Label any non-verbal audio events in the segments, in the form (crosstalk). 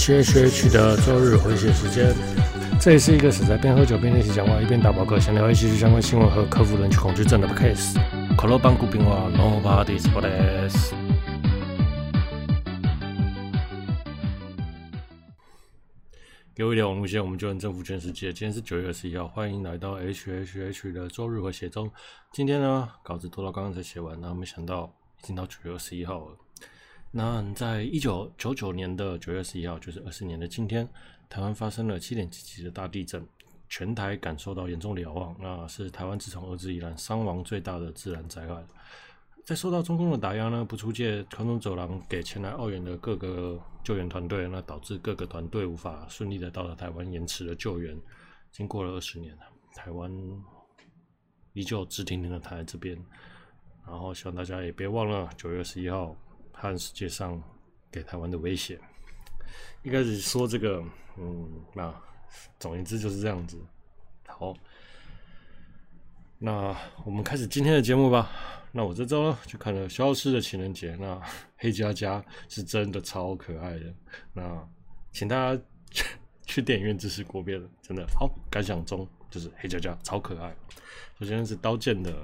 H H H 的周日回血时间，这也是一个死在边喝酒边练习讲话，一边打饱嗝，想聊一些相关新闻和克服人群恐惧症的 case。可乐邦古冰话，Nobody's Business。给我一条网路线，我们就能征服全世界。今天是九月二十一号，欢迎来到 H H H 的周日回血中。今天呢，稿子拖到刚刚才写完，然后没想到已经到九月二十一号了。那在一九九九年的九月十一号，就是二十年的今天，台湾发生了七点七级的大地震，全台感受到严重的摇晃，那是台湾自从二战以来伤亡最大的自然灾害。在受到中共的打压呢，不出借空中走廊给前来澳援的各个救援团队，那导致各个团队无法顺利的到达台湾，延迟了救援。经过了二十年，台湾依旧直挺挺的躺在这边，然后希望大家也别忘了九月二十一号。和世界上给台湾的威胁，一开始说这个，嗯，那总言之就是这样子。好，那我们开始今天的节目吧。那我这周呢，就看了《消失的情人节》，那黑佳佳是真的超可爱的。那请大家去 (laughs) 电影院支持国片，真的好。感想中就是黑佳佳超可爱。首先是刀剑的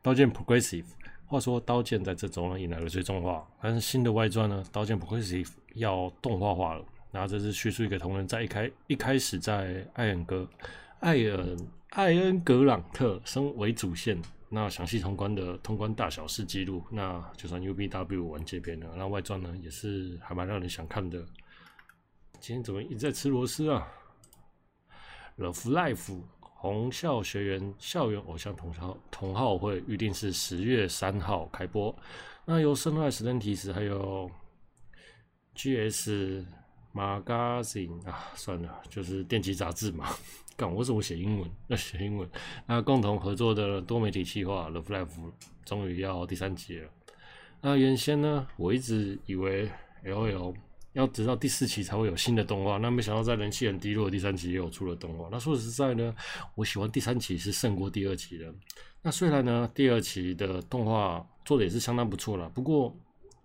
刀剑 Progressive。话说，刀剑在这周呢引来了最终化，但是新的外传呢，刀剑不愧是要动画化了。然后这是叙述一个同人在一开一开始在艾恩格艾恩艾恩格朗特身为主线，那详细通关的通关大小事记录，那就算 UBW 完结篇了。那外传呢也是还蛮让人想看的。今天怎么一直在吃螺丝啊？Love Life。红校学员校园偶像同校同号会预定是十月三号开播，那由 Sunrise Atlantis 还有 GS Magazine 啊，算了，就是电击杂志嘛。(laughs) 干，我怎么写英文？要写英文。那共同合作的多媒体企划 Love Life 终于要第三集了。那原先呢，我一直以为 LL。要直到第四期才会有新的动画，那没想到在人气很低落的第三期也有出了动画。那说实在呢，我喜欢第三期是胜过第二期的。那虽然呢，第二期的动画做的也是相当不错了，不过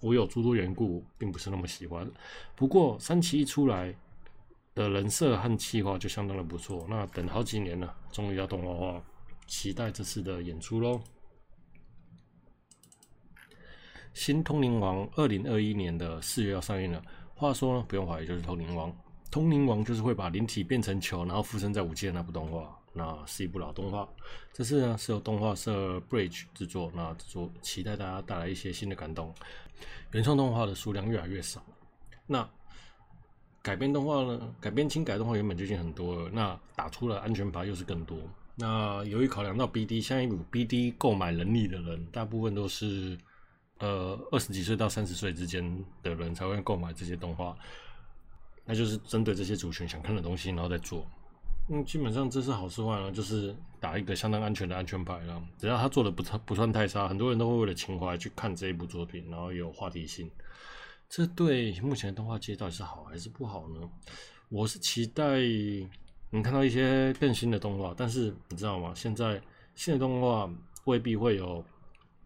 我有诸多缘故，并不是那么喜欢。不过三期一出来的人设和企划就相当的不错。那等好几年了，终于要动画化，期待这次的演出喽。新通灵王二零二一年的四月要上映了。话说呢，不用怀疑，就是通灵王。通灵王就是会把灵体变成球，然后附身在武器的那部动画。那是一部老动画，这次呢是由动画社 Bridge 制作。那制作期待大家带来一些新的感动。原创动画的数量越来越少，那改编动画呢？改编轻改动画原本就已经很多了，那打出了安全牌又是更多。那由于考量到 BD，像一部 BD 购买能力的人，大部分都是。呃，二十几岁到三十岁之间的人才会购买这些动画，那就是针对这些族群想看的东西，然后再做。嗯，基本上这是好是坏呢？就是打一个相当安全的安全牌了。只要他做的不不算太差，很多人都会为了情怀去看这一部作品，然后有话题性。这对目前的动画界到底是好还是不好呢？我是期待能看到一些更新的动画，但是你知道吗？现在新的动画未必会有。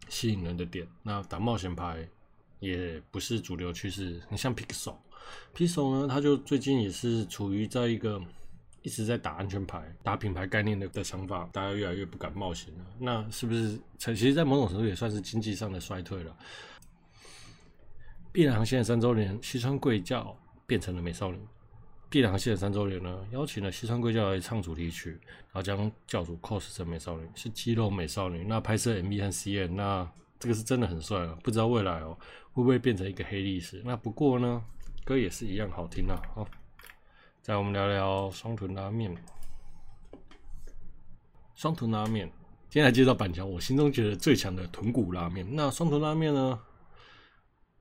吸引人的点，那打冒险牌也不是主流趋势。你像 Pixel，Pixel 呢，它就最近也是处于在一个一直在打安全牌、打品牌概念的的想法，大家越来越不敢冒险了。那是不是成？其实，在某种程度也算是经济上的衰退了。碧蓝航线三周年，西川贵教变成了美少女。碧蓝航线的三周年呢，邀请了西川贵教来唱主题曲，然后将教主 cos 成美少女，是肌肉美少女。那拍摄 MV 和 CM，那这个是真的很帅哦。不知道未来哦会不会变成一个黑历史？那不过呢，歌也是一样好听啊。好，再我们聊聊双臀拉面。双臀拉面，今天来介绍板桥，我心中觉得最强的豚骨拉面。那双臀拉面呢？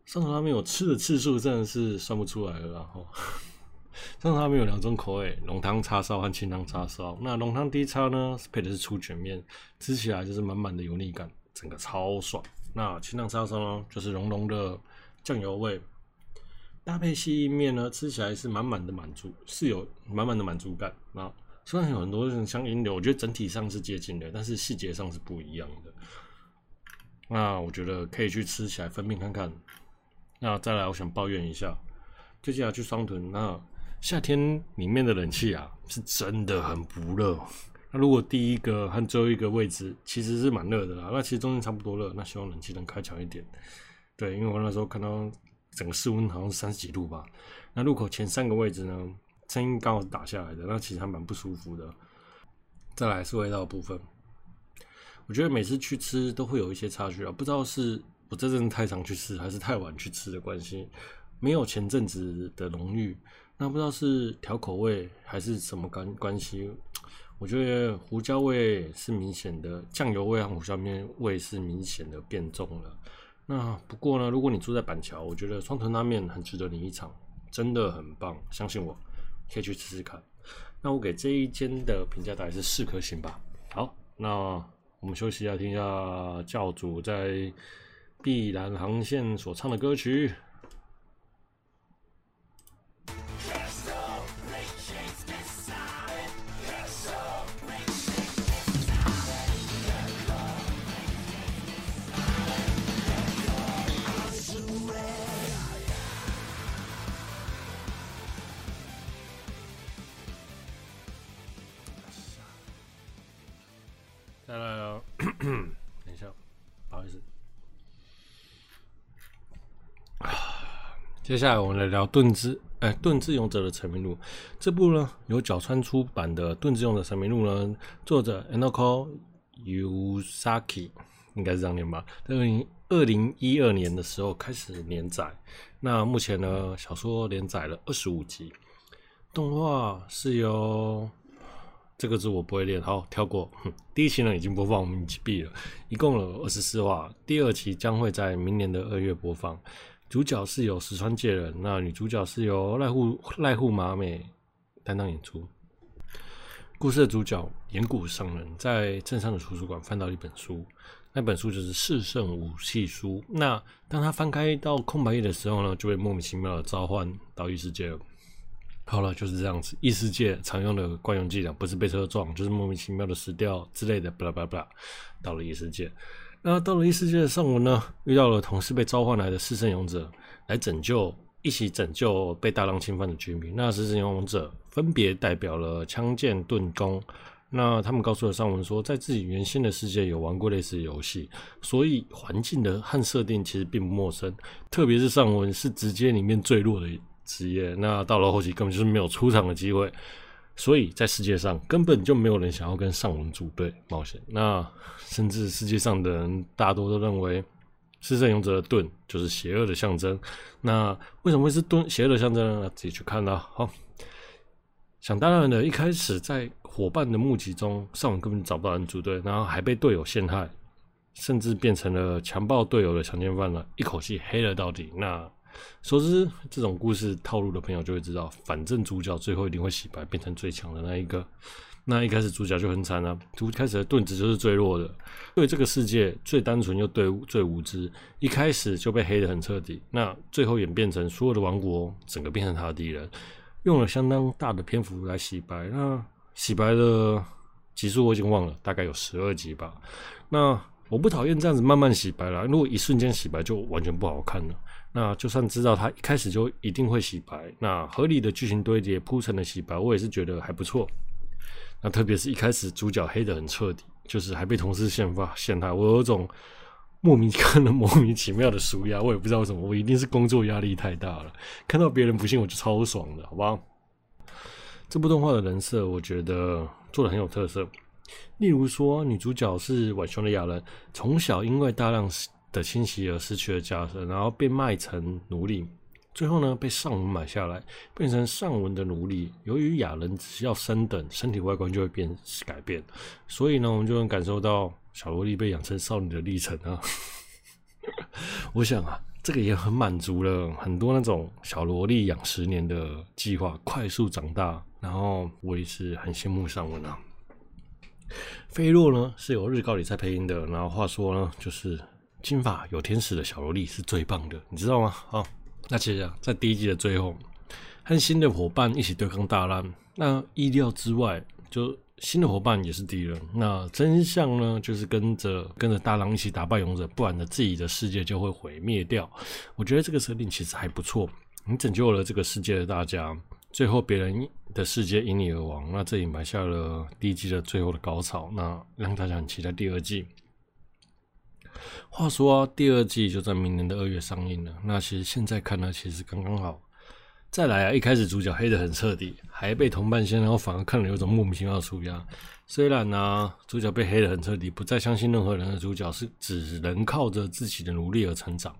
双臀拉面我吃的次数真的是算不出来了，然后。上他们有两种口味，浓汤叉烧和清汤叉烧。那浓汤低叉呢，配的是粗卷面，吃起来就是满满的油腻感，整个超爽。那清汤叉烧呢，就是浓浓的酱油味，搭配细意面呢，吃起来是满满的满足，是有满满的满足感。那虽然有很多人像英流，我觉得整体上是接近的，但是细节上是不一样的。那我觉得可以去吃起来分辨看看。那再来，我想抱怨一下。最近要去双屯，那夏天里面的冷气啊，是真的很不热。那如果第一个和最后一个位置其实是蛮热的啦，那其实中间差不多热，那希望冷气能开强一点。对，因为我那时候看到整个室温好像是三十几度吧。那入口前三个位置呢，声音刚好打下来的，那其实还蛮不舒服的。再来是味道的部分，我觉得每次去吃都会有一些差距啊，不知道是我这阵太常去吃，还是太晚去吃的关系，没有前阵子的浓郁。那不知道是调口味还是什么关关系。我觉得胡椒味是明显的，酱油味和胡椒面味是明显的变重了。那不过呢，如果你住在板桥，我觉得双屯拉面很值得你一尝，真的很棒，相信我，可以去试试看。那我给这一间的评价大概是四颗星吧。好，那我们休息一下，听一下教主在碧蓝航线所唱的歌曲。来来来，(coughs) 等一下，不好意思。接下来我们来聊《盾之》哎，《盾之勇者》的成名录。这部呢，由角川出版的《盾之勇者》成名录呢，作者 Enoko Yusaki 应该是这样念吧。在二零二零一二年的时候开始连载，那目前呢，小说连载了二十五集，动画是由。这个字我不会念，好，跳过。哼，第一期呢已经播放，我们已经毕了，一共有二十四话。第二期将会在明年的二月播放。主角是由石川介人，那女主角是由濑户濑户麻美担当演出。故事的主角岩谷尚人在镇上的图书馆翻到一本书，那本书就是《四圣武器书》。那当他翻开到空白页的时候呢，就被莫名其妙的召唤到异世界了。好了，就是这样子。异世界常用的惯用伎俩，不是被车撞，就是莫名其妙的死掉之类的，巴拉巴拉巴拉。到了异世界，那到了异世界的尚文呢，遇到了同时被召唤来的四圣勇者，来拯救，一起拯救被大浪侵犯的居民。那四圣勇者分别代表了枪剑盾弓。那他们告诉了尚文说，在自己原先的世界有玩过类似的游戏，所以环境的和设定其实并不陌生。特别是尚文是直接里面最弱的。职业，那到了后期根本就是没有出场的机会，所以在世界上根本就没有人想要跟尚文组队冒险。那甚至世界上的人大多都认为，四圣勇者的盾就是邪恶的象征。那为什么会是盾邪恶的象征呢？自己去看啦。好，想当然的，一开始在伙伴的目击中，尚文根本找不到人组队，然后还被队友陷害，甚至变成了强暴队友的强奸犯了，一口气黑了到底。那熟知这种故事套路的朋友就会知道，反正主角最后一定会洗白，变成最强的那一个。那一开始主角就很惨啊，一开始的盾子就是最弱的，对这个世界最单纯又对最无知，一开始就被黑得很彻底。那最后演变成所有的王国整个变成他的敌人，用了相当大的篇幅来洗白。那洗白的集数我已经忘了，大概有十二集吧。那我不讨厌这样子慢慢洗白了，如果一瞬间洗白就完全不好看了。那就算知道他一开始就一定会洗白，那合理的剧情堆叠铺陈的洗白，我也是觉得还不错。那特别是一开始主角黑得很彻底，就是还被同事陷害陷害，我有种莫名看的莫名其妙的纾压，我也不知道为什么，我一定是工作压力太大了，看到别人不信我就超爽的，好吧？这部动画的人设我觉得做的很有特色，例如说女主角是浣熊的雅人，从小因为大量。的侵袭而失去了家人，然后被卖成奴隶，最后呢被尚文买下来，变成尚文的奴隶。由于雅人只要升等，身体外观就会变改变，所以呢我们就能感受到小萝莉被养成少女的历程啊。(laughs) 我想啊，这个也很满足了很多那种小萝莉养十年的计划，快速长大。然后我也是很羡慕尚文啊。(laughs) 菲洛呢是有日高里菜配音的，然后话说呢就是。金发有天使的小萝莉是最棒的，你知道吗？好，那接着在第一季的最后，和新的伙伴一起对抗大浪。那意料之外，就新的伙伴也是敌人。那真相呢，就是跟着跟着大浪一起打败勇者，不然呢自己的世界就会毁灭掉。我觉得这个设定其实还不错。你拯救了这个世界的大家，最后别人的世界因你而亡，那这里埋下了第一季的最后的高潮，那让大家很期待第二季。话说，第二季就在明年的二月上映了。那其实现在看呢，其实刚刚好。再来啊，一开始主角黑得很彻底，还被同伴先，然后反而看了有种莫名其妙的纾压。虽然呢、主角被黑得很彻底，不再相信任何人的主角是只能靠着自己的努力而成长。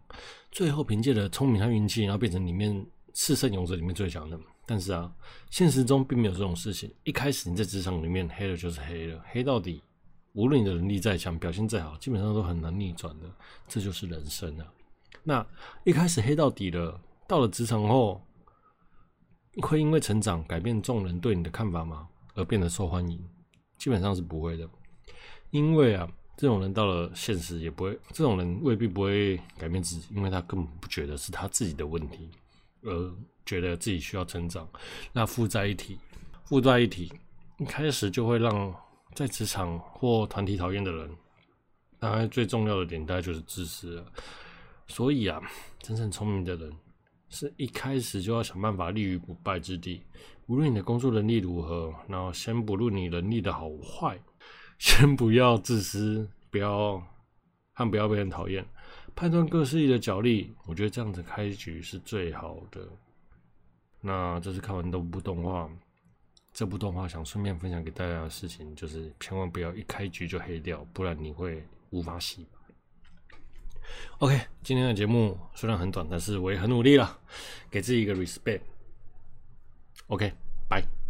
最后凭借着聪明和运气，然后变成里面四圣勇者里面最强的。但是啊，现实中并没有这种事情。一开始你在职场里面黑了就是黑了，黑到底。无论你的能力再强，表现再好，基本上都很难逆转的。这就是人生啊。那一开始黑到底了，到了职场后，会因为成长改变众人对你的看法吗？而变得受欢迎？基本上是不会的。因为啊，这种人到了现实也不会，这种人未必不会改变自己，因为他根本不觉得是他自己的问题，而觉得自己需要成长。那附在一起，附在一起，一开始就会让。在职场或团体讨厌的人，当然最重要的点大概就是自私了。所以啊，真正聪明的人是一开始就要想办法立于不败之地。无论你的工作能力如何，然后先不论你能力的好坏，先不要自私，不要和不要被人讨厌，判断各势力的角力。我觉得这样子开局是最好的。那这是看完这部动画。这部动画想顺便分享给大家的事情，就是千万不要一开局就黑掉，不然你会无法洗。OK，今天的节目虽然很短，但是我也很努力了，给自己一个 respect。OK，拜。